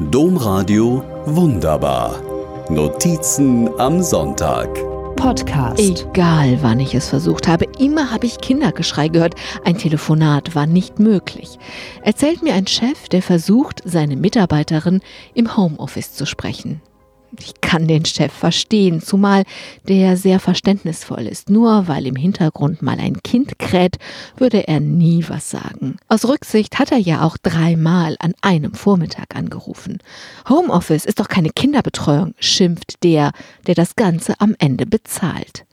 Domradio Wunderbar. Notizen am Sonntag. Podcast. Egal, wann ich es versucht habe, immer habe ich Kindergeschrei gehört. Ein Telefonat war nicht möglich. Erzählt mir ein Chef, der versucht, seine Mitarbeiterin im Homeoffice zu sprechen. Ich kann den Chef verstehen, zumal der sehr verständnisvoll ist. Nur weil im Hintergrund mal ein Kind kräht, würde er nie was sagen. Aus Rücksicht hat er ja auch dreimal an einem Vormittag angerufen. Homeoffice ist doch keine Kinderbetreuung, schimpft der, der das Ganze am Ende bezahlt.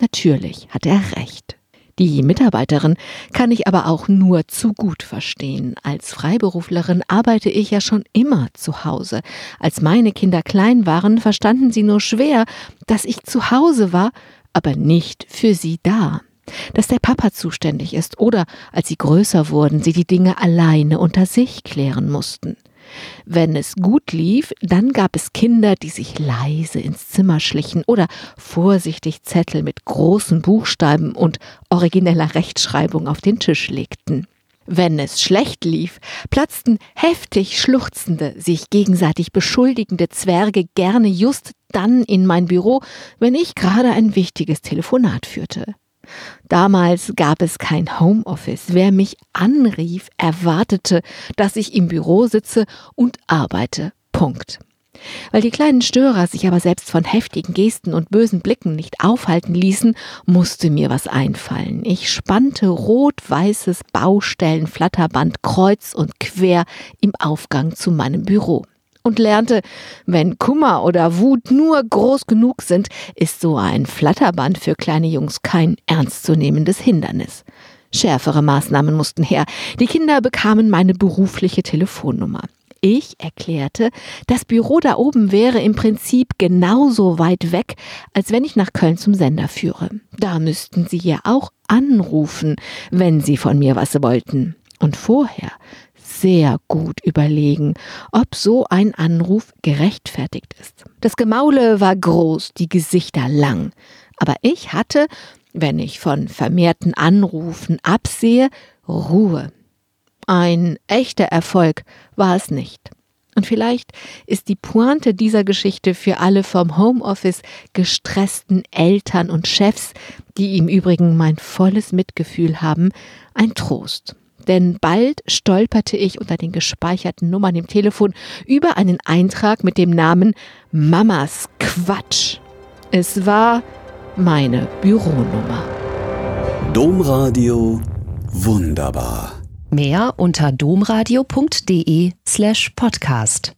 Natürlich hat er recht. Die Mitarbeiterin kann ich aber auch nur zu gut verstehen. Als Freiberuflerin arbeite ich ja schon immer zu Hause. Als meine Kinder klein waren, verstanden sie nur schwer, dass ich zu Hause war, aber nicht für sie da dass der Papa zuständig ist oder als sie größer wurden, sie die Dinge alleine unter sich klären mussten. Wenn es gut lief, dann gab es Kinder, die sich leise ins Zimmer schlichen oder vorsichtig Zettel mit großen Buchstaben und origineller Rechtschreibung auf den Tisch legten. Wenn es schlecht lief, platzten heftig schluchzende, sich gegenseitig beschuldigende Zwerge gerne just dann in mein Büro, wenn ich gerade ein wichtiges Telefonat führte. Damals gab es kein Homeoffice. Wer mich anrief, erwartete, dass ich im Büro sitze und arbeite. Punkt. Weil die kleinen Störer sich aber selbst von heftigen Gesten und bösen Blicken nicht aufhalten ließen, musste mir was einfallen. Ich spannte rot-weißes Baustellenflatterband kreuz und quer im Aufgang zu meinem Büro und lernte, wenn Kummer oder Wut nur groß genug sind, ist so ein Flatterband für kleine Jungs kein ernstzunehmendes Hindernis. Schärfere Maßnahmen mussten her. Die Kinder bekamen meine berufliche Telefonnummer. Ich erklärte, das Büro da oben wäre im Prinzip genauso weit weg, als wenn ich nach Köln zum Sender führe. Da müssten Sie ja auch anrufen, wenn Sie von mir was wollten. Und vorher sehr gut überlegen, ob so ein Anruf gerechtfertigt ist. Das Gemaule war groß, die Gesichter lang, aber ich hatte, wenn ich von vermehrten Anrufen absehe, Ruhe. Ein echter Erfolg war es nicht. Und vielleicht ist die Pointe dieser Geschichte für alle vom Homeoffice gestressten Eltern und Chefs, die im Übrigen mein volles Mitgefühl haben, ein Trost denn bald stolperte ich unter den gespeicherten Nummern im Telefon über einen Eintrag mit dem Namen Mamas Quatsch. Es war meine Büronummer. Domradio wunderbar. Mehr unter domradio.de slash podcast.